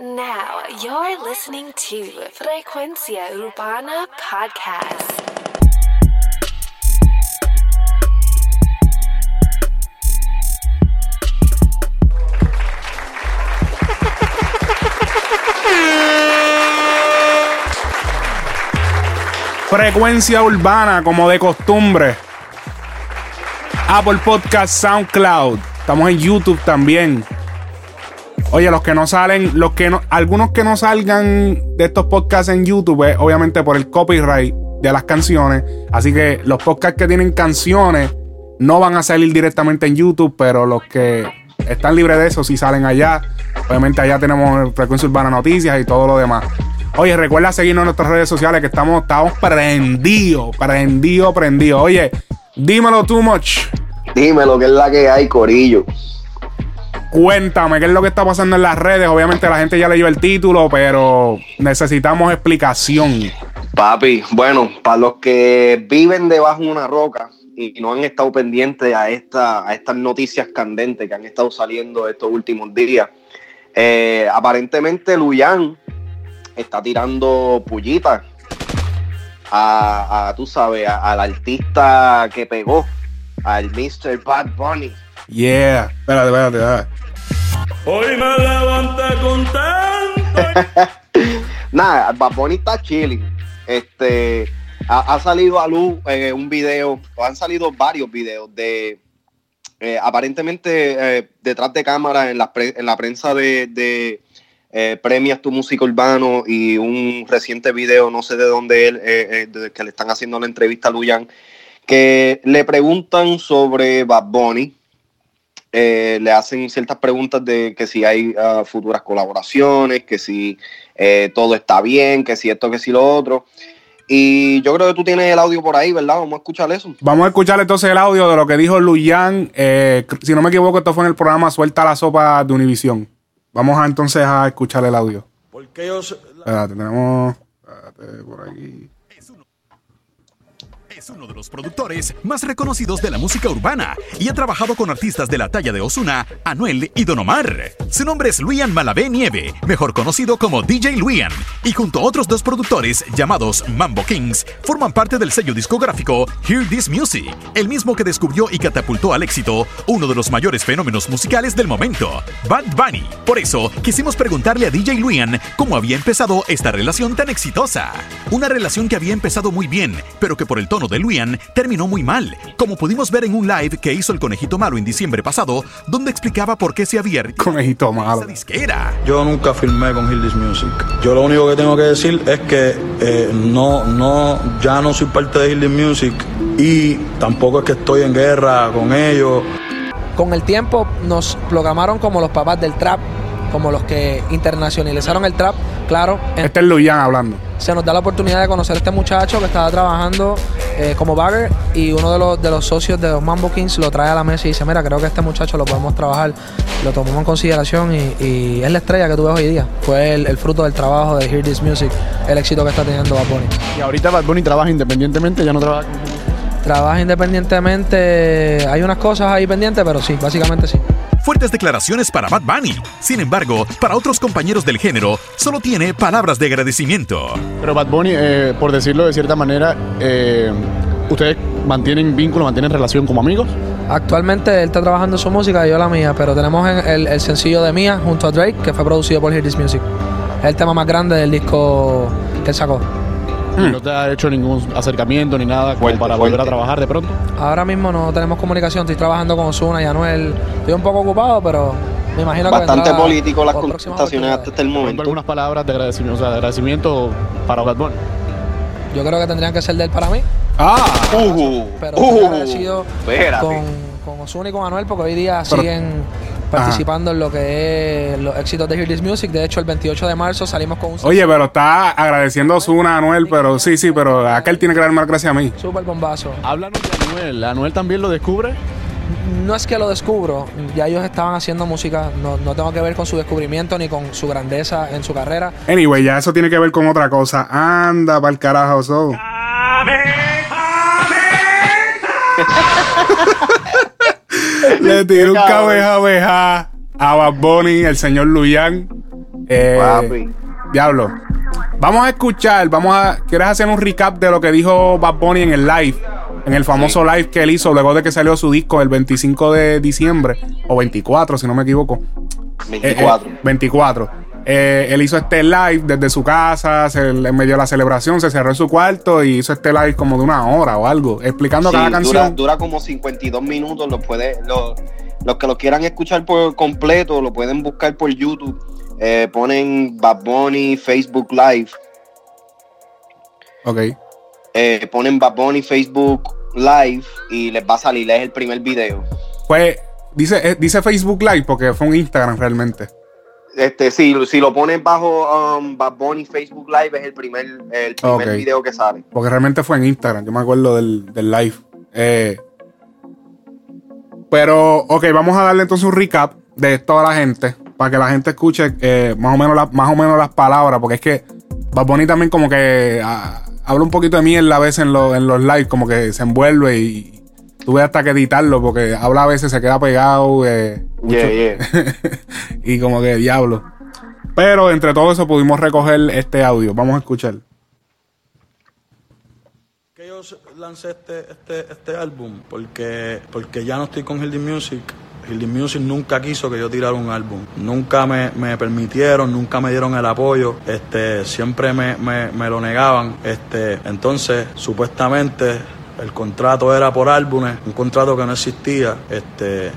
Now you're listening to Frecuencia Urbana Podcast. Frecuencia urbana, como de costumbre. Apple Podcast, SoundCloud. Estamos en YouTube también. Oye, los que no salen, los que no, algunos que no salgan de estos podcasts en YouTube, es obviamente por el copyright de las canciones. Así que los podcasts que tienen canciones no van a salir directamente en YouTube, pero los que están libres de eso sí salen allá. Obviamente allá tenemos Frecuencia Urbana Noticias y todo lo demás. Oye, recuerda seguirnos en nuestras redes sociales que estamos, estamos prendidos, prendidos, prendidos. Oye, dímelo too much. Dímelo, que es la que hay, Corillo. Cuéntame qué es lo que está pasando en las redes. Obviamente la gente ya leyó el título, pero necesitamos explicación. Papi, bueno, para los que viven debajo de una roca y no han estado pendientes a, esta, a estas noticias candentes que han estado saliendo estos últimos días, eh, aparentemente Luyan está tirando pullitas a, a, tú sabes, al artista que pegó, al Mr. Bad Bunny. Yeah. Espérate, espérate, espérate. Hoy me levanté contento. Nada, Bad Bunny está chilling. Este, ha, salido a luz eh, un video, han salido varios videos de, eh, aparentemente eh, detrás de cámara en la, pre- en la prensa de, de Premias Tu Música Urbano y un reciente video, no sé de dónde él, que le están haciendo la entrevista a Luyan, que le preguntan sobre Bad Bunny. Eh, le hacen ciertas preguntas de que si hay ah, futuras colaboraciones, que si eh, todo está bien, que si esto, que si lo otro. Y yo creo que tú tienes el audio por ahí, ¿verdad? Vamos a escuchar eso. Vamos a escuchar entonces el audio de lo que dijo Luyan. Eh, si no me equivoco, esto fue en el programa Suelta la Sopa de Univisión. Vamos a, entonces a escuchar el audio. Porque yo. Espérate, tenemos. Espérate, por aquí. Es uno de los productores más reconocidos de la música urbana y ha trabajado con artistas de la talla de Osuna, Anuel y Don Omar. Su nombre es Luian Malavé Nieve, mejor conocido como DJ Luian, y junto a otros dos productores llamados Mambo Kings, forman parte del sello discográfico Hear This Music, el mismo que descubrió y catapultó al éxito uno de los mayores fenómenos musicales del momento, Bad Bunny. Por eso, quisimos preguntarle a DJ Luian cómo había empezado esta relación tan exitosa. Una relación que había empezado muy bien, pero que por el tono de Luian terminó muy mal, como pudimos ver en un live que hizo el Conejito Malo en diciembre pasado, donde explicaba por qué se había Conejito malo. esa disquera. Yo nunca firmé con This Music. Yo lo único que tengo que decir es que eh, no, no, ya no soy parte de This Music y tampoco es que estoy en guerra con ellos. Con el tiempo nos programaron como los papás del trap, como los que internacionalizaron el trap. Claro, en- Este es Luyan hablando. se nos da la oportunidad de conocer a este muchacho que estaba trabajando eh, como bagger y uno de los, de los socios de los Mambo Kings lo trae a la mesa y dice, mira, creo que este muchacho lo podemos trabajar, lo tomamos en consideración y, y es la estrella que tú ves hoy día. Fue el, el fruto del trabajo de Hear This Music, el éxito que está teniendo Bad Bunny. Y ahorita Bad Bunny trabaja independientemente, ya no trabaja con Trabaja independientemente, hay unas cosas ahí pendientes, pero sí, básicamente sí. Fuertes declaraciones para Bad Bunny. Sin embargo, para otros compañeros del género, solo tiene palabras de agradecimiento. Pero Bad Bunny, eh, por decirlo de cierta manera, eh, ¿ustedes mantienen vínculo, mantienen relación como amigos? Actualmente él está trabajando su música y yo la mía, pero tenemos en- el, el sencillo de Mía junto a Drake, que fue producido por Hear This Music. Es el tema más grande del disco que él sacó. Y ¿No te ha hecho ningún acercamiento ni nada como Fuerte, para fuerte. volver a trabajar de pronto? Ahora mismo no tenemos comunicación, estoy trabajando con Osuna y Anuel. Estoy un poco ocupado, pero me imagino que Bastante político las contestaciones hasta este ¿Pronto momento. algunas palabras de agradecimiento, o sea, de agradecimiento para Bad Bunny? Yo creo que tendrían que ser de él para mí, Ah, Uh, pero uh, estoy agradecido con, con Osuna y con Anuel porque hoy día Pero- siguen participando en lo que es los éxitos de Hear This Music. De hecho, el 28 de marzo salimos con un oye, pero está agradeciendo a Osuna, a Anuel, pero sí, sí, pero aquel tiene que dar más gracias a mí. super bombazo. Háblanos de Anuel. ¿Anuel también lo descubre? No es que lo descubro, ya ellos estaban haciendo música, no, no tengo que ver con su descubrimiento ni con su grandeza en su carrera. Anyway, ya eso tiene que ver con otra cosa. Anda pa'l carajo, so. Le tiró un cabeja abeja a Bad Bunny, el señor Luyan. Eh, Papi. Diablo. Vamos a escuchar, vamos a. ¿Quieres hacer un recap de lo que dijo Bad Bunny en el live? En el famoso live que él hizo luego de que salió su disco el 25 de diciembre, o 24, si no me equivoco. Eh, eh, 24. 24. Eh, él hizo este live desde su casa, se, en medio de la celebración, se cerró en su cuarto y hizo este live como de una hora o algo, explicando Sí, cada dura, canción. dura como 52 minutos. Lo puede, lo- los que lo quieran escuchar por completo lo pueden buscar por YouTube. Eh, ponen Bad Bunny Facebook Live. Ok. eh, ponen Bad Bunny Facebook Live y les va a salir. Es el primer video. Pues dice, dice Facebook Live porque fue un Instagram realmente. Este, si, si lo ponen bajo um, Bad Bunny Facebook Live es el primer, el primer video que sale. Porque realmente fue en Instagram. Yo me acuerdo del, del live. Eh, pero, ok, vamos a darle entonces un recap de toda la gente. Para que la gente escuche eh, más, o menos la- más o menos las palabras. Porque es que Bad Bunny también como que ah, habla un poquito de mierda a veces en, lo- en los lives. Como que se envuelve y tuve hasta que editarlo. Porque habla a veces, se queda pegado. eh, mucho- Yeah, yeah. y como que diablo. Pero entre todo eso pudimos recoger este audio. Vamos a escuchar. que yo lancé este, este, este álbum porque, porque ya no estoy con Hildy Music. Hildy Music nunca quiso que yo tirara un álbum. Nunca me, me permitieron, nunca me dieron el apoyo. Este, siempre me, me, me lo negaban. Este, entonces, supuestamente, el contrato era por álbumes, un contrato que no existía. Este,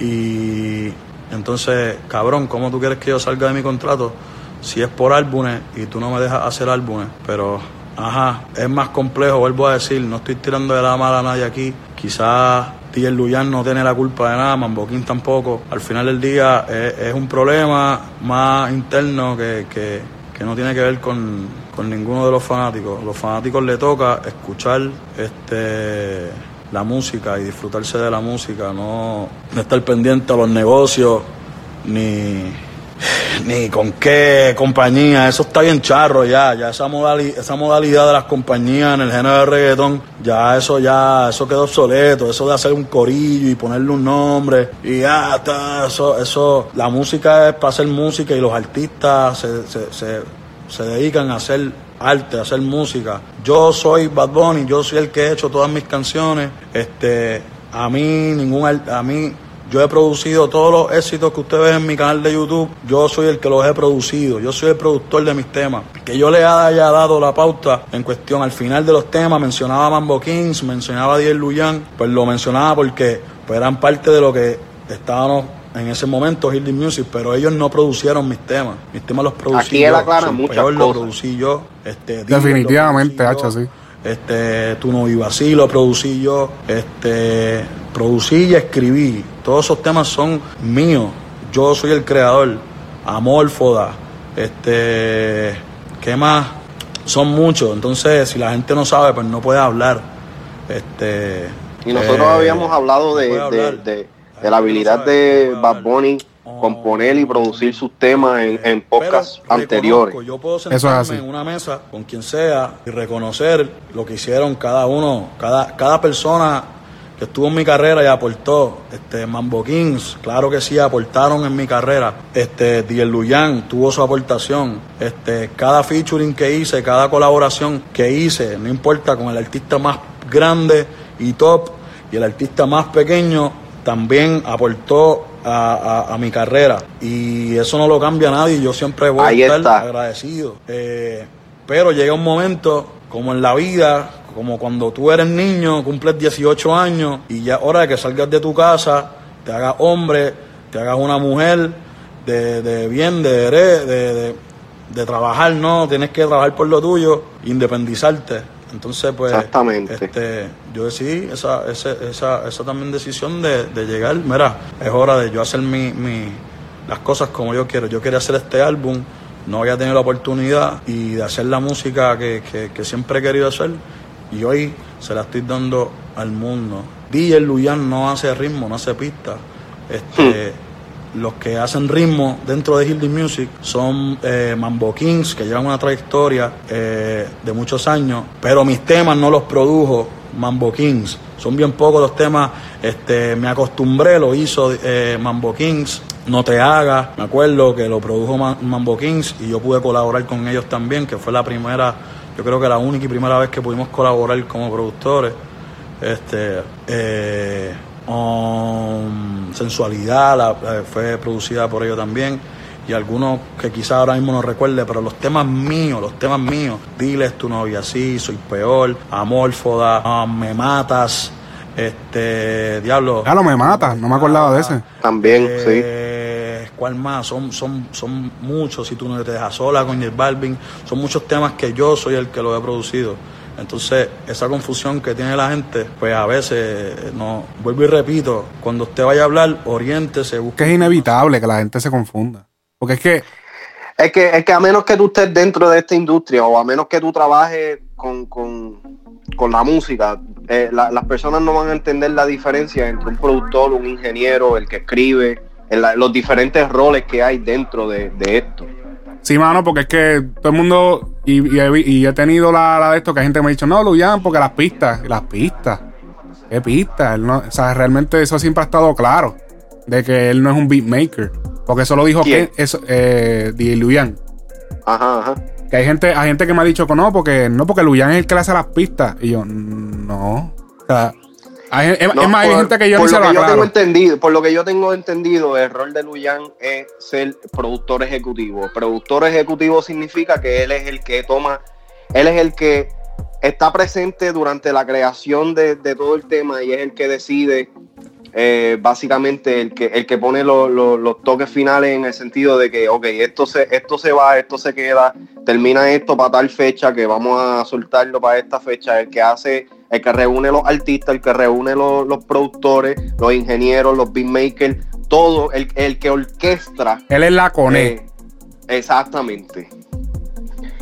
y entonces, cabrón, ¿cómo tú quieres que yo salga de mi contrato si es por álbumes y tú no me dejas hacer álbumes? Pero, ajá, es más complejo, vuelvo a decir, no estoy tirando de la mala a nadie aquí. Quizás DJ Luyan no tiene la culpa de nada, Mamboquín tampoco. Al final del día es, es un problema más interno que, que, que no tiene que ver con, con ninguno de los fanáticos. Los fanáticos le toca escuchar este la música y disfrutarse de la música, no, no estar pendiente a los negocios ni, ni con qué compañía, eso está bien charro ya, ya esa, modali- esa modalidad de las compañías en el género de reggaetón, ya eso ya, eso quedó obsoleto, eso de hacer un corillo y ponerle un nombre y ya está, eso, eso, la música es para hacer música y los artistas se, se, se, se dedican a hacer arte, a hacer música. Yo soy Bad Bunny, yo soy el que he hecho todas mis canciones, este, a mí ningún, a mí yo he producido todos los éxitos que ustedes ven en mi canal de YouTube. Yo soy el que los he producido. Yo soy el productor de mis temas. Que yo le haya dado la pauta en cuestión al final de los temas. Mencionaba Mambo Kings, mencionaba Diez Luyan. Pues lo mencionaba porque pues, eran parte de lo que estábamos en ese momento, Hildy Music. Pero ellos no producieron mis temas. Mis temas los producí Aquí él yo. aclara Son muchas Peor lo cosas. producí yo. Este, lo Definitivamente, yo. sí. Este, Tu no vivo así, lo producí yo. Este, producí y escribí. Todos esos temas son míos. Yo soy el creador. Amórfoda. Este, ¿qué más? Son muchos. Entonces, si la gente no sabe, pues no puede hablar. Este, Y nosotros eh, habíamos hablado de, no de- de la habilidad de Bad Bunny componer y producir sus temas en, en podcasts Pero anteriores. Yo puedo Eso es sentarme así. en una mesa con quien sea y reconocer lo que hicieron cada uno, cada, cada persona que estuvo en mi carrera y aportó. Este, Mambo Kings, claro que sí, aportaron en mi carrera. Este, Diel Luyan tuvo su aportación. Este, cada featuring que hice, cada colaboración que hice, no importa con el artista más grande y top y el artista más pequeño, también aportó a, a- a mi carrera. Y eso no lo cambia nadie. Yo siempre voy Ahí a estar está. agradecido. Eh, pero llega un momento, como en la vida, como cuando tú eres niño, cumples 18 años y ya hora de que salgas de tu casa, te hagas hombre, te hagas una mujer de, de bien, de, de, de, de trabajar, ¿no? Tienes que trabajar por lo tuyo, independizarte. Entonces, pues, Exactamente. este, yo decidí esa, esa, esa, esa también decisión de, de llegar, mira, es hora de yo hacer mi, mi, las cosas como yo quiero. Yo quería hacer este álbum, no había tenido la oportunidad y de hacer la música que, que, que siempre he querido hacer y hoy se la estoy dando al mundo. DJ Luyan no hace ritmo, no hace pista. Este, Los que hacen ritmo dentro de Hildy Music son eh, Mambo Kings, que llevan una trayectoria eh, de muchos años, pero mis temas no los produjo Mambo Kings. Son bien pocos los temas. Este, me acostumbré, lo hizo eh, Mambo Kings. No te hagas, me acuerdo que lo produjo Ma- Mambo Kings y yo pude colaborar con ellos también, que fue la primera, yo creo que la única y primera vez que pudimos colaborar como productores. Este, um, Sensualidad la- fue producida por ellos también. Y algunos que quizás ahora mismo no recuerde, pero los temas míos, los temas míos, Diles tu novia sí, soy peor, Amórfoda, ah, Me matas, este, Diablo. Ya lo me mata, no me acordaba de ese. También, Eh, ¿Cuál más? Son, son, son muchos. Si tú no te dejas sola con J Balvin, son muchos temas que yo soy el que lo he producido. Entonces, esa confusión que tiene la gente, pues a veces, eh, no, vuelvo y repito, cuando usted vaya a hablar, oriéntese, busque Que es inevitable que la gente se confunda. Porque es que, Es que, es que a menos que tú estés dentro de esta industria o a menos que tú trabajes con, con- con la música, eh, la- las personas no van a entender la diferencia entre un productor, un ingeniero, el que escribe, los diferentes roles que hay dentro de, de esto. Sí, mano, porque es que todo el mundo, y, y he, y he tenido la, la de esto, que hay gente que me ha dicho, no, Luyan, porque las pistas, las pistas, ¿qué pistas? No- o sea, realmente eso siempre ha estado claro, de que él no es un beatmaker. Porque eso lo dijo ¿Quién? que eso, eh, DJ Luyan. Ajá, ajá. Que hay gente, hay gente que me ha dicho que no, porque no, porque Luyan es el que le hace las pistas. Y yo, no. O sea, hay- es, No, es más, hay por- gente que yo por ni se lo que yo tengo entendido, por lo que yo tengo entendido, el rol de Luyan es ser productor ejecutivo. Productor ejecutivo significa que él es el que toma, él es el que está presente durante la creación de, de todo el tema y es el que decide eh, básicamente el que, el que pone lo- lo- los toques finales en el sentido de que, ok, esto se, esto se va, esto se queda, termina esto para tal fecha, que vamos a soltarlo para esta fecha, el que hace, el que reúne los artistas, el que reúne los, los productores, los ingenieros, los beatmakers, todo, el, el que orquestra. Él es la cone. eh, exactamente.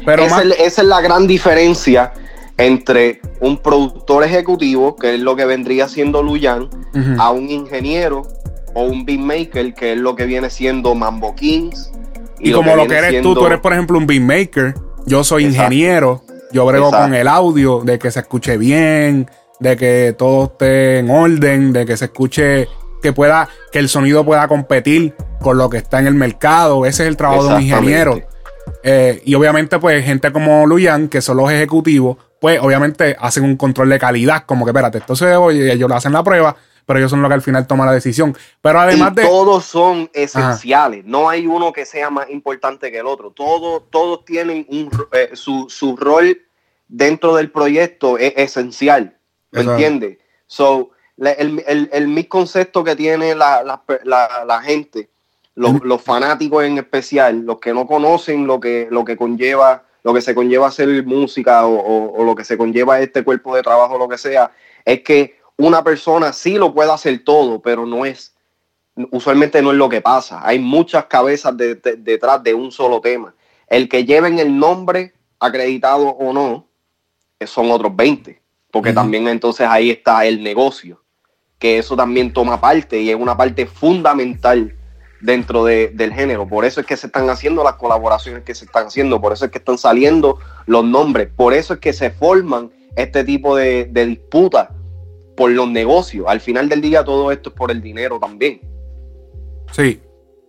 pero esa, más, es, esa es la gran diferencia entre un productor ejecutivo, que es lo que vendría siendo Luyan, a un ingeniero o un beatmaker, que es lo que viene siendo Mambo Kings. y como lo que eres tú, tú eres, por ejemplo, un beatmaker. Yo soy Exacto. ingeniero. Yo brego Exacto. con el audio, de que se escuche bien, de que todo esté en orden, de que se escuche, que pueda, que el sonido pueda competir con lo que está en el mercado. Ese es el trabajo de un ingeniero. Eh, y obviamente, pues, gente como Luyan, que son los ejecutivos, pues, obviamente, hacen un control de calidad, como que, espérate, esto se oye, ellos hacen la prueba, pero ellos son los que al final toman la decisión. Pero además y de. todos son esenciales. No hay uno que sea más importante que el otro. Todos, todos tienen un, eh, su, su rol dentro del proyecto es esencial. ¿Me entiendes? So, la- el, el, el misconcepto que tiene la, la, la- la gente, los, los fanáticos en especial, los que no conocen lo que, lo que conlleva, lo que se conlleva hacer música o, o- o lo que se conlleva este cuerpo de trabajo, lo que sea, es que una persona sí lo puede hacer todo, pero no es, usualmente no es lo que pasa. Hay muchas cabezas de- de- detrás de un solo tema. El que lleven el nombre acreditado o no, son otros 20, porque también entonces ahí está el negocio, que eso también toma parte y es una parte fundamental dentro de- del género. Por eso es que se están haciendo las colaboraciones que se están haciendo, por eso es que están saliendo los nombres, por eso es que se forman este tipo de, de disputas por los negocios. Al final del día todo esto es por el dinero también. Sí,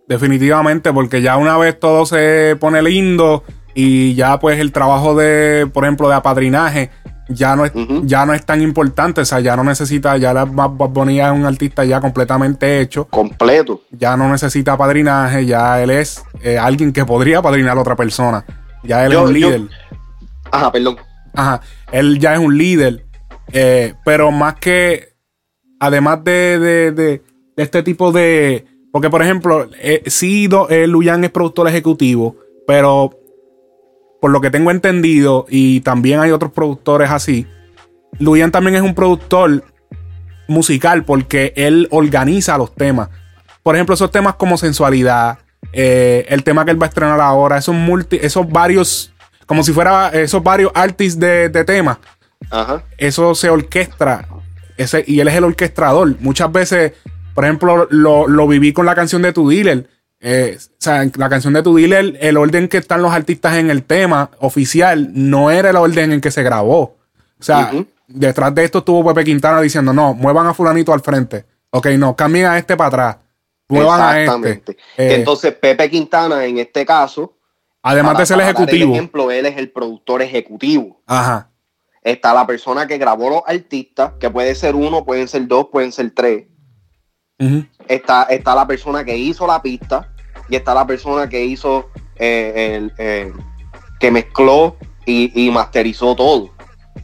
definitivamente, porque ya una vez todo se pone lindo y ya pues el trabajo de, por ejemplo, de apadrinaje ya no es, ya no es tan importante, o sea, ya no necesita, ya la Bad Bunny es un artista ya completamente hecho, Completo. ya no necesita apadrinaje, ya él es eh, alguien que podría apadrinar a otra persona, ya él Yo- es un yo- líder. Ajá, perdón. Ajá, él ya es un líder. eh, pero más que, además de, de- de- de este tipo de... Porque, por ejemplo, eh, sí, do- eh, Luyan es productor ejecutivo, pero por lo que tengo entendido, y también hay otros productores así, Luyan también es un productor musical porque él organiza los temas. Por ejemplo, esos temas como sensualidad, eh, el tema que él va a estrenar ahora, esos, multi, esos varios, como si fuera esos varios artists de, de temas, Ajá. eso se orquestra ese, y él es el orquestador. Muchas veces, por ejemplo, lo, lo viví con la canción de Tu Dealer. Eh, o sea, en la canción de Tu Dealer, el orden que están los artistas en el tema oficial no era el orden en que se grabó. O sea, detrás de esto estuvo Pepe Quintana diciendo, no, muevan a fulanito al frente. Ok, no, cambien a este para atrás. muevan a este. Exactamente. Eh, Entonces, Pepe Quintana, en este caso, además para- de ser el ejecutivo. ejemplo, él es el productor ejecutivo. Ajá. Está la persona que grabó los artistas, que puede ser uno, pueden ser dos, pueden ser tres. Está, está la persona que hizo la pista y está la persona que hizo eh, el, eh, que mezcló y, y masterizó todo.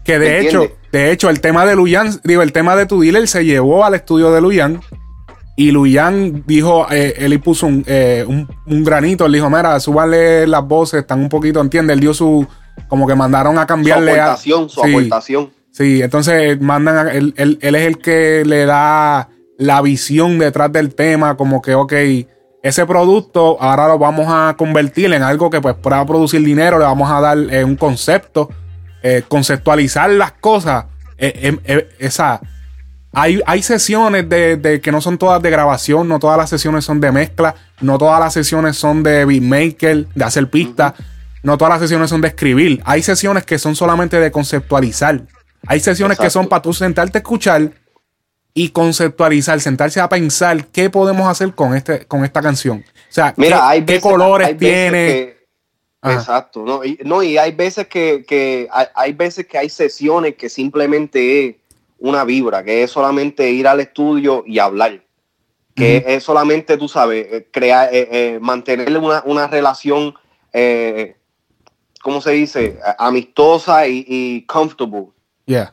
Que de ¿Me hecho, de hecho, el tema de Luyan, digo, el tema de tu dealer se llevó al estudio de Luyan. Y Luyan dijo, eh, él y puso un, eh, un- un granito, él dijo, mira, súbale las voces, están un poquito, ¿entiendes? Él dio su, como que mandaron a Su cambiarle a- aportación, su Sí. aportación. Sí, entonces mandan a- él, él- él es el que le da la visión detrás del tema, como que, ok, ese producto ahora lo vamos a convertir en algo que pues pueda producir dinero, le vamos a dar eh, un concepto, eh, conceptualizar las cosas. eh, eh, esa, hay, hay sesiones de, de que no son todas de grabación, no todas las sesiones son de mezcla, no todas las sesiones son de beatmaker, de hacer pistas, no todas las sesiones son de escribir. Hay sesiones que son solamente de conceptualizar. Hay sesiones que son para tú sentarte a escuchar y conceptualizar, sentarse a pensar qué podemos hacer con, este, con esta canción. O sea, Mira, qué, hay qué veces- colores hay tiene. que-. Exacto, no y, no, y hay veces que, que hay, hay veces que hay sesiones que simplemente es una vibra, que es solamente ir al estudio y hablar, que es solamente, tú sabes, eh, crear, eh, eh, mantener una, una relación, eh, ¿cómo se dice? Amistosa y, y comfortable Yeah.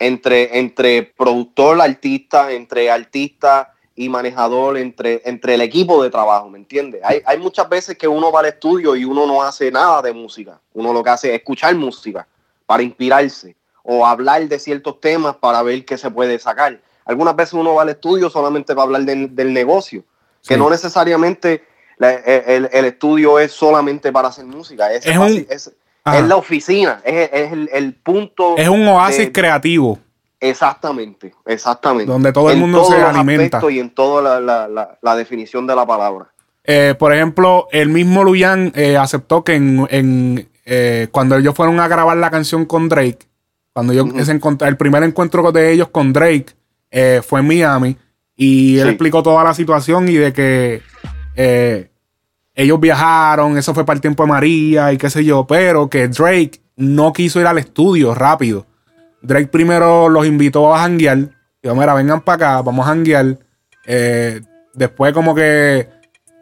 Entre, entre productor, artista, entre artista y manejador, entre, entre el equipo de trabajo, ¿me entiendes? Hay, hay muchas veces que uno va al estudio y uno no hace nada de música. Uno lo que hace es escuchar música para inspirarse o hablar de ciertos temas para ver qué se puede sacar. Algunas veces uno va al estudio solamente para hablar del, del negocio, que Sí. no necesariamente la- el, el estudio es solamente para hacer música. Es, Es un- es- Ajá. es la oficina, es, es el, el punto. Es un oasis de- creativo. Exactamente, exactamente. Donde todo el En mundo todos se los alimenta. Y en toda la, la- la- la definición de la palabra. Eh, por ejemplo, el mismo Luyan eh, aceptó que en, en, eh, cuando ellos fueron a grabar la canción con Drake, cuando Ujú. se encont- el primer encuentro de ellos con Drake fue en Miami y él Sí. explicó toda la situación y de que eh, ellos viajaron, eso fue para el tiempo de María y qué sé yo, pero que Drake no quiso ir al estudio rápido. Drake primero los invitó a janguear. Dijo, mira, vengan para acá, vamos a janguear. Eh, después como que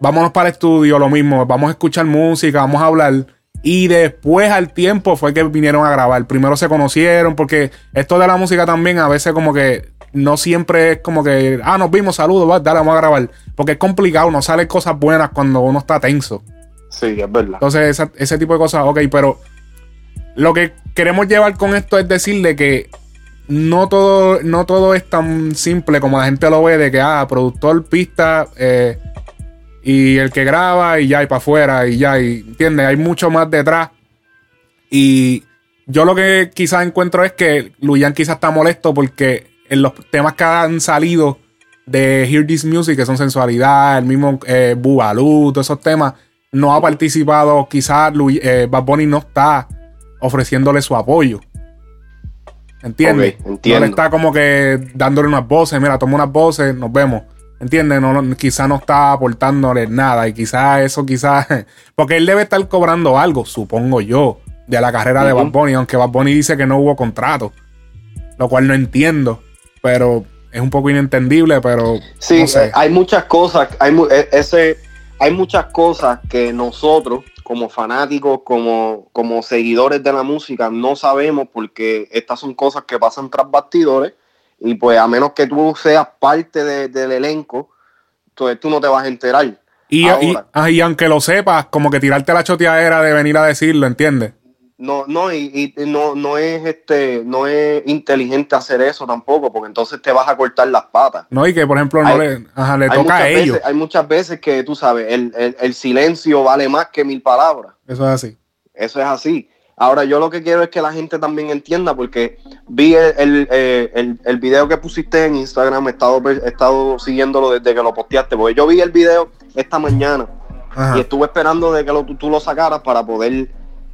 vámonos para el estudio, lo mismo, vamos a escuchar música, vamos a hablar. Y después al tiempo fue que vinieron a grabar. Primero se conocieron, porque esto de la música también a veces como que no siempre es como que, ah, nos vimos, saludos, va, dale, vamos a grabar. Porque es complicado, no salen cosas buenas cuando uno está tenso. Sí, es verdad. Entonces, esa- ese tipo de cosas, ok, pero lo que queremos llevar con esto es decirle que no todo, no todo es tan simple como la gente lo ve, de que, ah, productor, pista, eh, y el que graba y ya, y para afuera, y ya, y entiende, hay mucho más detrás. Y yo lo que quizás encuentro es que Luyan quizás está molesto porque en los temas que han salido de Hear This Music, que son sensualidad, el mismo eh, Bubalú, todos esos temas, no ha participado, quizás eh, Bad Bunny no está ofreciéndole su apoyo. ¿Entiendes? Ok, entiendo. No le está como que dándole unas voces, mira, toma unas voces, nos vemos. ¿Entiendes? No, no, quizás no está aportándole nada y quizás eso, quizás... Porque él debe estar cobrando algo, supongo yo, de la carrera de. Bad Bunny, aunque Bad Bunny dice que no hubo contrato, lo cual no entiendo, pero es un poco inentendible, pero Sí, no sé. hay muchas cosas, hay, mu- eh, ese, hay muchas cosas que nosotros, como fanáticos, como, como seguidores de la música, no sabemos porque estas son cosas que pasan tras bastidores y pues a menos que tú seas parte de- del elenco, entonces tú no te vas a enterar. Y, y, ah, y aunque lo sepas, como que tirarte la choteadera de venir a decirlo, ¿entiendes? No, no, y, y no, no es este, no es inteligente hacer eso tampoco, porque entonces te vas a cortar las patas. No, y que por ejemplo no Hay- le, ajá, le toca a ellos. veces, hay muchas veces que tú sabes, el, el- el silencio vale más que mil palabras. Eso es así. Eso es así. Ahora, yo lo que quiero es que la gente también entienda, porque vi el, el, eh, el- el video que pusiste en Instagram, he estado, he estado siguiéndolo desde que lo posteaste, porque yo vi el video esta mañana Ajá. y estuve esperando de que lo, tú, tú lo sacaras para poder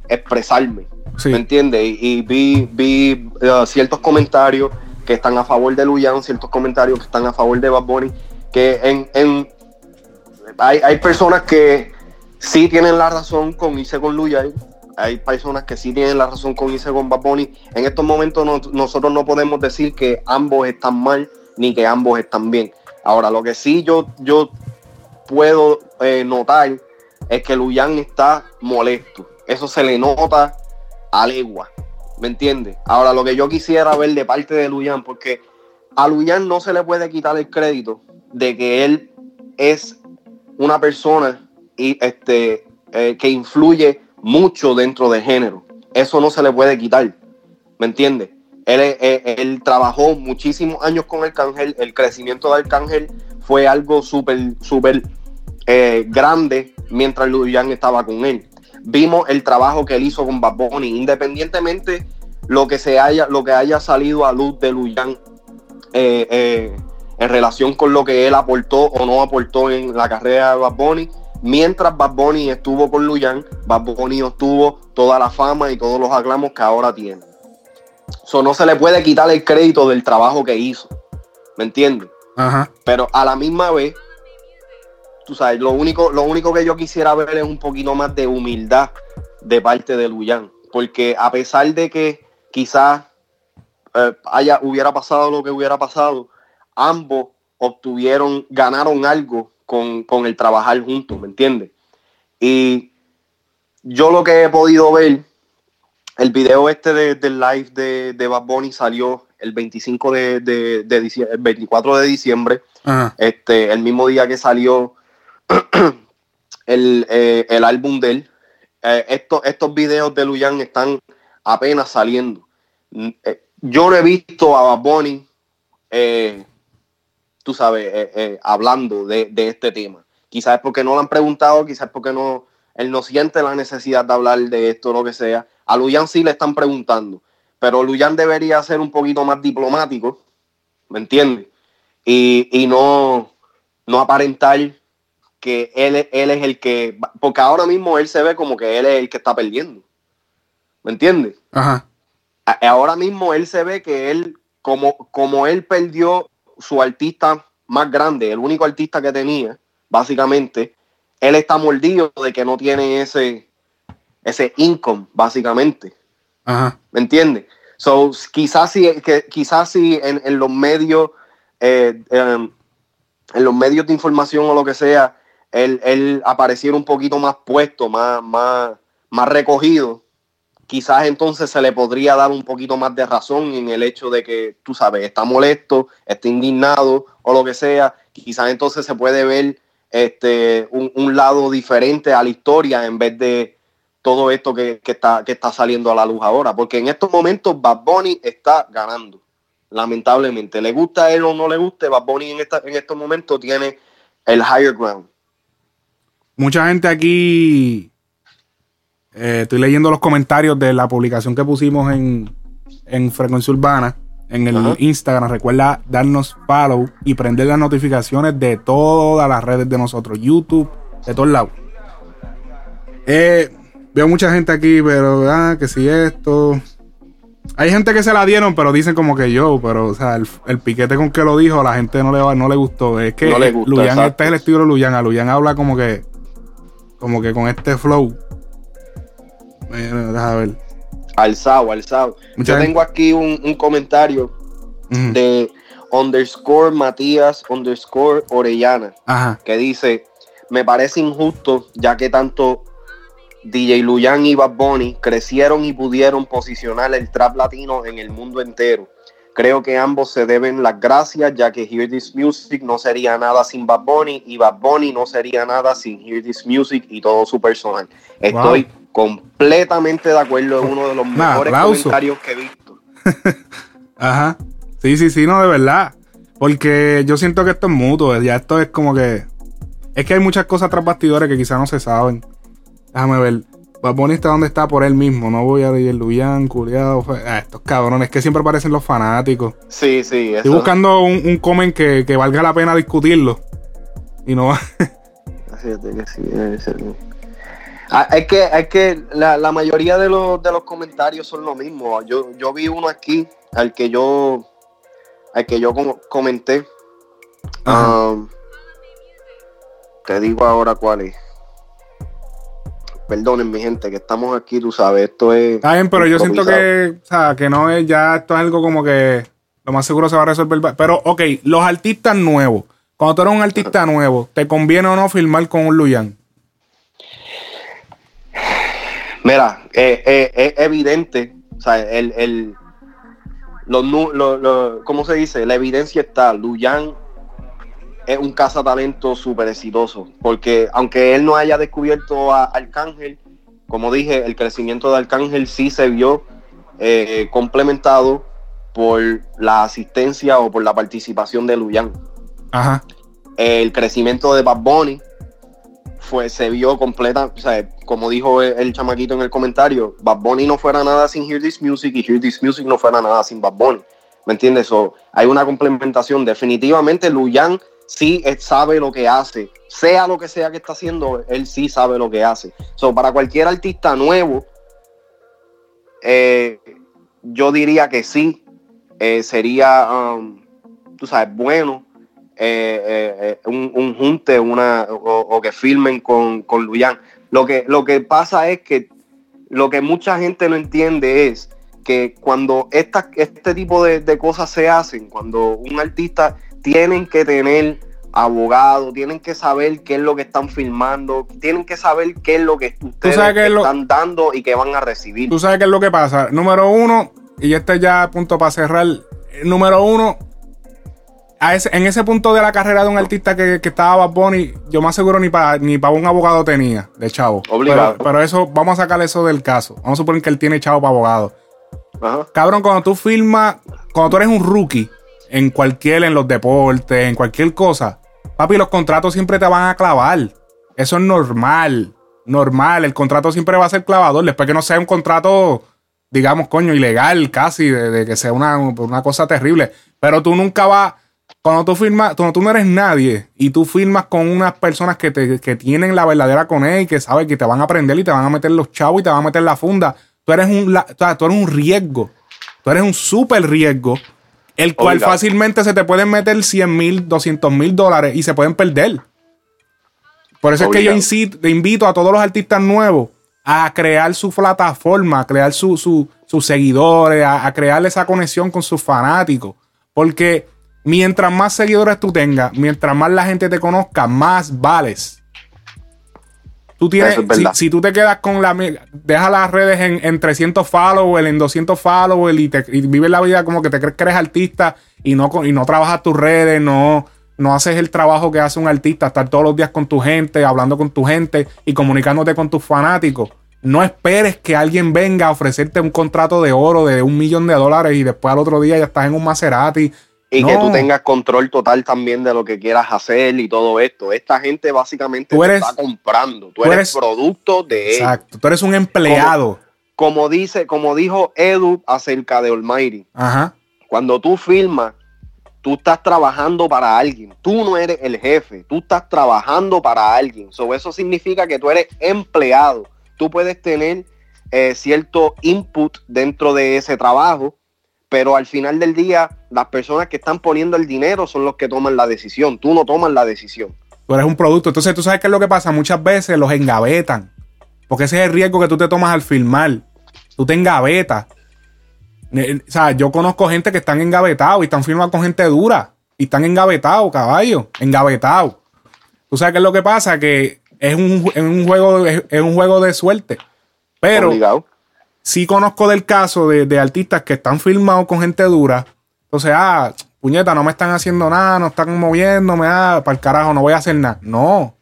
expresarme. Sí. ¿Me entiendes? Y, y vi, vi eh, ciertos comentarios que están a favor de Luyan, ciertos comentarios que están a favor de Bad Bunny, que en, en, hay, hay personas que sí tienen la razón con irse con Luyan. Hay personas que sí tienen la razón con irse con Bad Bunny. En estos momentos no- nosotros no podemos decir que ambos están mal ni que ambos están bien. Ahora, lo que sí yo, yo puedo eh, notar es que Luyan está molesto. Eso se le nota a legua. ¿Me entiendes? Ahora, lo que yo quisiera ver de parte de Luyan, porque a Luyan no se le puede quitar el crédito de que él es una persona y este eh, que influye mucho dentro del género. Eso no se le puede quitar. ¿Me entiendes? Él, eh, trabajó muchísimos años con Arcángel. El crecimiento de Arcángel fue algo súper, súper eh, grande mientras Luyan estaba con él. Vimos el trabajo que él hizo con Bad Bunny, independientemente lo que se haya, lo que haya salido a luz de Luyan eh, eh, en relación con lo que él aportó o no aportó en la carrera de Bad Bunny. Mientras Bad Bunny estuvo con Luyan, Bad Bunny obtuvo toda la fama y todos los aclamos que ahora tiene. Eso no se le puede quitar el crédito del trabajo que hizo. ¿Me entiendes? Pero a la misma vez, tú sabes, lo único, lo único que yo quisiera ver es un poquito más de humildad de parte de Luyan. Porque a pesar de que quizás eh, haya, hubiera pasado lo que hubiera pasado, ambos obtuvieron, ganaron algo con, con el trabajar juntos, ¿me entiendes? Y yo lo que he podido ver, el video este de- del live de, de Bad Bunny salió el 25 de, de, de dicie- el 24 de diciembre, Ajá. este, el mismo día que salió el, eh, el álbum de él. Eh, estos, videos de Luyan están apenas saliendo. Eh, yo no he visto a Bad Bunny, eh, tú sabes, hablando de, de este tema. Quizás es porque no lo han preguntado, quizás es porque no, él no siente la necesidad de hablar de esto lo que sea. A Luyan sí le están preguntando, pero Luyan debería ser un poquito más diplomático, ¿me entiendes? Y, y no, no aparentar que él, es- él es el que, porque ahora mismo él se ve como que él es el que está perdiendo, ¿me entiendes? Ajá. Ahora mismo él se ve que él, como, como él perdió su artista más grande, el único artista que tenía, básicamente, él está mordido de que no tiene ese, ese income, básicamente. Ajá. ¿Me entiendes? So, quizás si, que, quizás si en, en los medios, eh, em, en los medios de información o lo que sea, él, él apareciera un poquito más puesto, más, más, más recogido, quizás entonces se le podría dar un poquito más de razón en el hecho de que, tú sabes, está molesto, está indignado o lo que sea, quizás entonces se puede ver este, un, un lado diferente a la historia en vez de todo esto que, que está, que está saliendo a la luz ahora, porque en estos momentos Bad Bunny está ganando, lamentablemente. Le gusta a él o no le guste, Bad Bunny en, esta, en estos momentos tiene el higher ground. Mucha gente aquí. eh, estoy leyendo los comentarios de la publicación que pusimos en, en Frecuencia Urbana, en el Ajá. Instagram. Recuerda darnos follow y prender las notificaciones de todas las redes de nosotros, YouTube, de todos lados. Eh, veo mucha gente aquí, pero ah, que si esto. Hay gente que se la dieron, pero dicen como que yo, pero o sea, el, el piquete con que lo dijo, la gente no le, no le gustó. Es que No le gusta, Luyan, este es el estilo de Luyan. A Luyan habla como que, como que con este flow. Eh, deja ver. Alzado, alzado. Mucha Yo gente- tengo aquí un, un comentario de underscore Matías underscore Orellana. Ajá. que dice, me parece injusto ya que tanto DJ Luyan y Bad Bunny crecieron y pudieron posicionar el trap latino en el mundo entero. Creo que ambos se deben las gracias ya que Hear This Music no sería nada sin Bad Bunny y Bad Bunny no sería nada sin Hear This Music y todo su personal. Estoy completamente de acuerdo, es uno de los Nah, mejores aplauso. comentarios que he visto. Ajá. Sí, sí, sí, no, de verdad. Porque yo siento que esto es mutuo. Ya esto es como que. Es que hay muchas cosas tras bastidores que quizás no se saben. Déjame ver. Bad Bunny está donde está por él mismo. No voy a leer Luyan, culiado. Ah, estos cabrones que siempre parecen los fanáticos. Sí, sí, Estoy eso. buscando un, un comment que, que valga la pena discutirlo. Y no va. Fíjate que sí. Ah, Es que, es que la, la mayoría de los, de los comentarios son lo mismo. Yo, yo vi uno aquí al que yo al que yo com- comenté. Um, Te digo ahora cuál es. Perdonen, mi gente, que estamos aquí, tú sabes, esto es. Está bien, pero yo siento que, o sea, que no es ya, esto es algo como que lo más seguro se va a resolver. Pero, ok, los artistas nuevos. Cuando tú eres un artista nuevo, ¿te conviene o no filmar con un Luyan? Mira, eh, eh, es evidente, o sea, el, el, los, nu- lo- lo- ¿cómo se dice? La evidencia está, Luyan es un cazatalento súper exitoso, porque aunque él no haya descubierto a Arcángel, como dije, el crecimiento de Arcángel sí se vio eh, complementado por la asistencia o por la participación de Luyan. Ajá. El crecimiento de Bad Bunny fue, se vio completa, o sea, como dijo el, el chamaquito en el comentario, Bad Bunny no fuera nada sin Hear This Music y Hear This Music no fuera nada sin Bad Bunny. ¿Me entiendes? So, hay una complementación. Definitivamente Luyan sí eh, sabe lo que hace. Sea lo que sea que está haciendo, él sí sabe lo que hace. So, para cualquier artista nuevo, eh, yo diría que sí. eh, sería, um, tú sabes, bueno eh, un, un junte una, o, o que filmen con, con Luyan. Lo que, lo que pasa es que lo que mucha gente no entiende es que cuando esta, este tipo de, de cosas se hacen, cuando un artista tienen que tener abogado, tienen que saber qué es lo que están filmando, tienen que saber qué es lo que ustedes lo- están dando y que van a recibir. Tú sabes qué es lo que pasa. Número uno, y este ya a punto para cerrar. eh, Número uno, a ese- en ese punto de la carrera de un artista que, que estaba Bad Bunny, yo más seguro ni para ni para un abogado tenía, de chavo. Obligado. Pero, pero eso, vamos a sacar eso del caso. Vamos a suponer que él tiene chavo para abogado. Ajá. Cabrón, cuando tú filmas, cuando tú eres un rookie, en cualquier, en los deportes, en cualquier cosa, papi, los contratos siempre te van a clavar. Eso es normal. Normal. El contrato siempre va a ser clavador. Después que no sea un contrato, digamos, coño, ilegal casi, de, que sea una, una cosa terrible. Pero tú nunca vas. Cuando tú firmas, cuando tú no eres nadie y tú firmas con unas personas que, te, que tienen la verdadera con él y que saben que te van a prender y te van a meter los chavos y te van a meter la funda, tú eres un, tú eres un riesgo. Tú eres un súper riesgo, el cual fácilmente se te pueden meter 100 mil, 200 mil dólares y se pueden perder. Por eso es que yo incito- invito a todos los artistas nuevos a crear su plataforma, a crear su- su- sus seguidores, a, a crear esa conexión con sus fanáticos. Porque mientras más seguidores tú tengas, mientras más la gente te conozca, más vales. Tú tienes, Eso es si, tú te quedas con la. Deja las redes en, en 300 followers, en 200 followers y, te, y vives la vida como que te crees que eres artista y no, con- y no trabajas tus redes, no, no haces el trabajo que hace un artista, estar todos los días con tu gente, hablando con tu gente y comunicándote con tus fanáticos. No esperes que alguien venga a ofrecerte un contrato de oro de un millón de dólares y después al otro día ya estás en un Maserati. Y que tú tengas control total también de lo que quieras hacer y todo esto. Esta gente básicamente Tú te está comprando. Tú, tú eres, eres- producto de ellos. Exacto. Tú eres un empleado. Como dice, como dijo Edu acerca de Almighty, Ajá. cuando tú filmas, tú estás trabajando para alguien. Tú no eres el jefe, tú estás trabajando para alguien. So, eso significa que tú eres empleado. Tú puedes tener eh, cierto input dentro de ese trabajo, pero al final del día, las personas que están poniendo el dinero son los que toman la decisión. Tú no tomas la decisión. Tú eres un producto. Entonces, tú sabes qué es lo que pasa. Muchas veces los engavetan. Porque ese es el riesgo que tú te tomas al filmar. Tú te engavetas. Ne- O sea, yo conozco gente que están engavetados y están filmando con gente dura. Y están engavetados, caballo. Engavetados. Tú sabes qué es lo que pasa. Que es un, es un juego, es, es un juego de suerte. Pero Obligado. Sí conozco del caso de, artistas que están filmados con gente dura. Entonces, ah, puñeta, no me están haciendo nada, no están moviéndome, ah, para el carajo, no voy a hacer nada. No.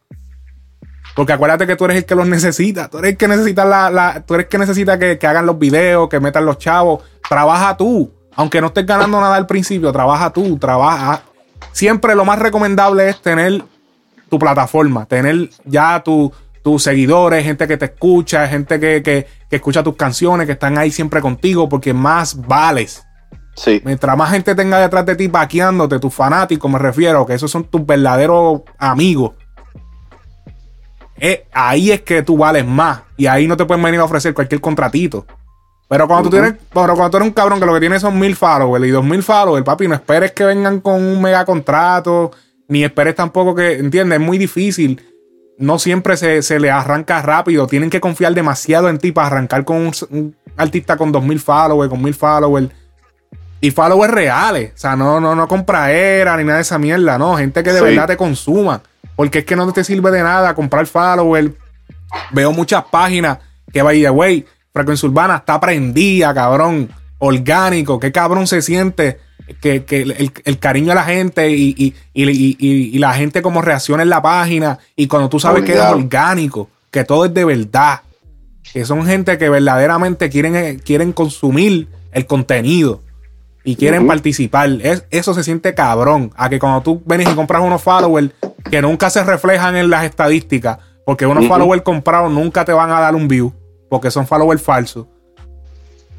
Porque acuérdate que tú eres el que los necesita. Tú eres el que necesita la, tú eres el que necesita que, hagan los videos, que metan los chavos. Trabaja tú. Aunque no estés ganando nada al principio, trabaja tú, trabaja. Siempre lo más recomendable es tener tu plataforma, tener ya tu- tus seguidores, gente que te escucha, gente que- que escucha tus canciones, que están ahí siempre contigo, porque más vales. Sí. Mientras más gente tenga detrás de ti vaqueándote, tus fanáticos, me refiero, que esos son tus verdaderos amigos. Eh, ahí es que tú vales más. Y ahí no te pueden venir a ofrecer cualquier contratito. Pero cuando tú tienes, pero cuando tú eres un cabrón que lo que tienes son mil followers y dos mil followers, papi, no esperes que vengan con un mega contrato, ni esperes tampoco que, ¿entiendes? Es muy difícil. No siempre se, se le arranca rápido. Tienen que confiar demasiado en ti para arrancar con un, un artista con 2000 followers, con 1000 followers. Y followers reales. O sea, no, no, no compra-era ni nada de esa mierda. No, gente que de Sí. verdad te consuma. Porque es que no te sirve de nada comprar followers. Veo muchas páginas que, by the way, Frecuencia Urbana está prendida, cabrón. Orgánico. Qué cabrón se siente que, que el, el cariño de la gente y, y- y- la gente como reacciona en la página. Y cuando tú sabes que es orgánico, que todo es de verdad. Que son gente que verdaderamente quieren, eh, quieren consumir el contenido y quieren participar. Es, eso se siente cabrón. A que cuando tú vienes y compras unos followers que nunca se reflejan en las estadísticas, porque unos followers comprados nunca te van a dar un view, porque son followers falsos.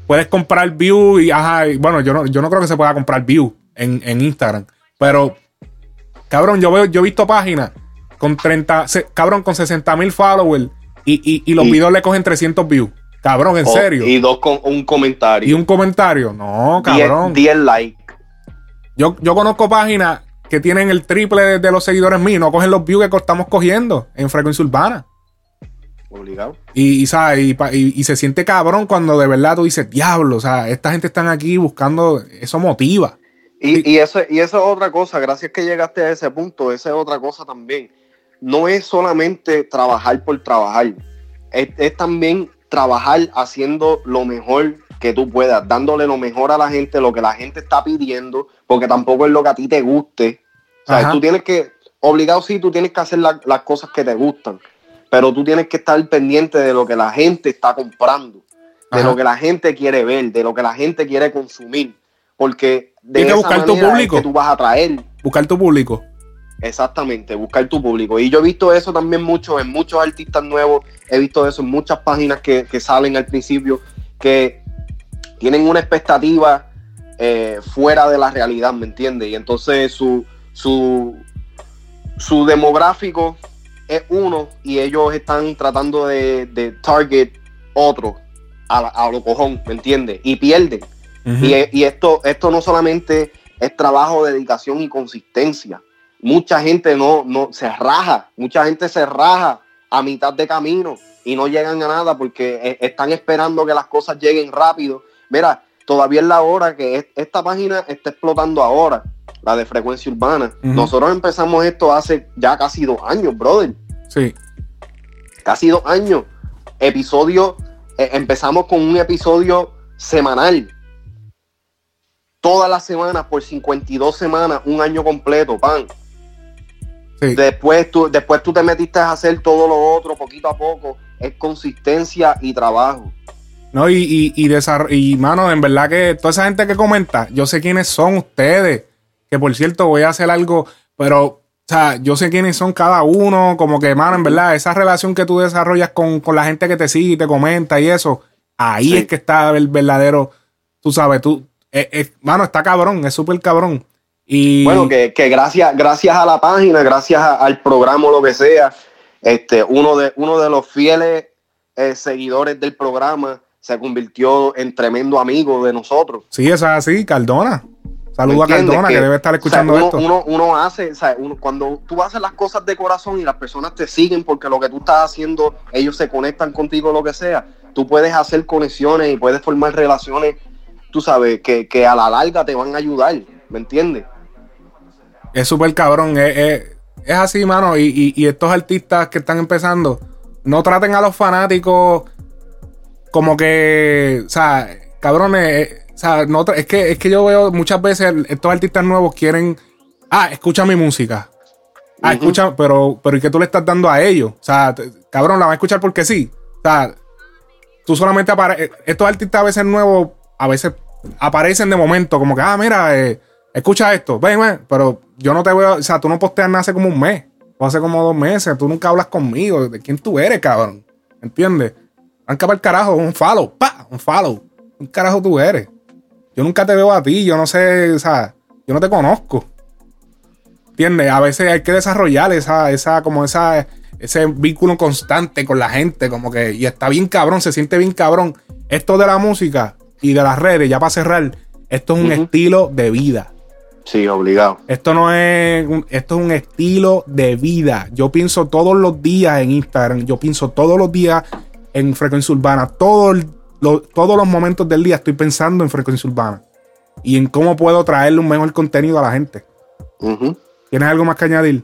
Puedes comprar view y, ajá, y bueno, yo no, yo no creo que se pueda comprar view en, en Instagram, pero cabrón, yo veo, yo he visto páginas con 30, se- cabrón, con 60 mil followers y, y, y los videos le cogen 300 views. Cabrón, en Oh, serio. Y dos con un comentario. Y un comentario. No, cabrón. 10 likes. Yo, yo conozco páginas que tienen el triple de, de los seguidores míos. No cogen los views que estamos cogiendo en frecuencia urbana. Obligado. Y, y, ¿sabes? Y, y- y se siente cabrón cuando de verdad tú dices, diablo, o sea, esta gente están aquí buscando, eso motiva. Y, y eso, y eso es otra cosa, gracias que llegaste a ese punto, esa es otra cosa también. No es solamente trabajar por trabajar, es, es también trabajar haciendo lo mejor que tú puedas, dándole lo mejor a la gente, lo que la gente está pidiendo, porque tampoco es lo que a ti te guste. O sea, tú tienes que, obligado sí, tú tienes que hacer la- las cosas que te gustan, pero tú tienes que estar pendiente de lo que la gente está comprando, de lo que la gente quiere ver, de lo que la gente quiere consumir, porque de Tienes que esa buscar tu es público. que tú vas a atraer Buscar tu público. Exactamente, buscar tu público. Y yo he visto eso también mucho en muchos artistas nuevos, he visto eso en muchas páginas que, que salen al principio, que tienen una expectativa eh, fuera de la realidad, ¿me entiendes? Y entonces su, su, su demográfico es uno y ellos están tratando de, de target otro a, la- a lo cojón, ¿me entiendes? Y pierden. Y, y esto, esto no solamente es trabajo, dedicación y consistencia. Mucha gente no, no se raja, mucha gente se raja a mitad de camino y no llegan a nada porque eh, están esperando que las cosas lleguen rápido. Mira, todavía es la hora que es- esta página está explotando ahora, la de frecuencia urbana. Nosotros empezamos esto hace ya casi dos años, brother Sí. casi dos años. Episodio, eh, empezamos con un episodio semanal. Todas las semanas, por 52 semanas, un año completo, pan. Sí. Después tú, después tú te metiste a hacer todo lo otro poquito a poco. Es consistencia y trabajo. No, y, y, y, y, mano, en verdad que toda esa gente que comenta, yo sé quiénes son ustedes. Que por cierto, voy a hacer algo, pero, o sea, yo sé quiénes son cada uno. Como que, mano, en verdad, esa relación que tú desarrollas con, con la gente que te sigue y te comenta y eso, ahí Sí. es que está el verdadero, tú sabes, tú, es- es- mano, está cabrón, es súper cabrón. Y Bueno, que, que gracias, gracias a la página, gracias a- al programa o lo que sea, este, uno de, uno de los fieles eh, seguidores del programa se convirtió en tremendo amigo de nosotros. sí, eso es así, Cardona. Saludo a. Cardona, que, debe estar escuchando o sea, esto. uno, Uno, uno hace, o sea, uno- cuando tú haces las cosas de corazón y las personas te siguen porque lo que tú estás haciendo, ellos se conectan contigo, lo que sea, tú puedes hacer conexiones y puedes formar relaciones, tú sabes, que, que a la larga te van a ayudar, ¿me entiendes? Es súper cabrón. Es, es- es así, mano. Y, y- y estos artistas que están empezando, no traten a los fanáticos como que, o sea, cabrones, eh, o sea, no es, que, es que yo veo muchas veces estos artistas nuevos quieren, ah, escucha mi música. Ah, escucha, pero, pero ¿y qué tú le estás dando a ellos? O sea, cabrón, la van a escuchar porque sí. O sea, tú solamente apareces. Estos artistas a veces nuevos, a veces aparecen de momento, como que, ah, mira, eh, escucha esto, ven, ven, pero yo no te veo, o sea, tú no posteas nada hace como un mes, o hace como dos meses, tú nunca hablas conmigo, de quién tú eres, cabrón, ¿entiendes? Arranca para el carajo, un follow, pa, un follow, un carajo tú eres. Yo nunca te veo a ti, yo no sé, o sea, yo no te conozco. ¿Entiendes? A veces hay que desarrollar esa, esa, como esa, ese vínculo constante con la gente, como que, y está bien cabrón, se siente bien cabrón. Esto de la música y de las redes, ya para cerrar, esto es un estilo de vida. Sí, obligado. Esto no es un, esto es un estilo de vida. Yo pienso todos los días en Instagram, yo pienso todos los días en frecuencia urbana. Todo el- lo- todos los momentos del día estoy pensando en frecuencia urbana y en cómo puedo traerle un mejor contenido a la gente. ¿Tienes algo más que añadir?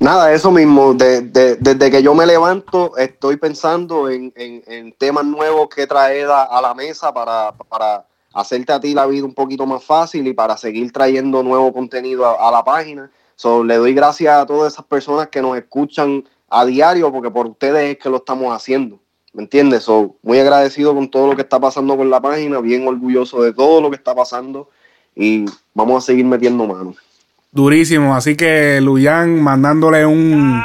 Nada, eso mismo. De- de- desde que yo me levanto, estoy pensando en, en- en temas nuevos que traer a, a la mesa para, para hacerte a ti la vida un poquito más fácil y para seguir trayendo nuevo contenido a, a la página. So, le doy gracias a todas esas personas que nos escuchan a diario, porque por ustedes es que lo estamos haciendo. ¿Me entiendes? So, muy agradecido con todo lo que está pasando con la página, bien orgulloso de todo lo que está pasando y vamos a seguir metiendo manos. Durísimo. Así que Luyan mandándole un.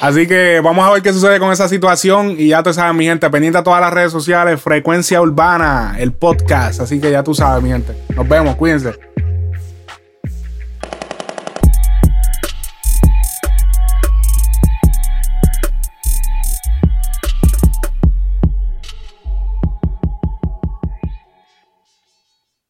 Así que vamos a ver qué sucede con esa situación. Y ya tú sabes, mi gente, pendiente a todas las redes sociales, Frecuencia Urbana, el podcast. Así que ya tú sabes, mi gente. Nos vemos, cuídense.